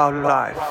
Wildlife.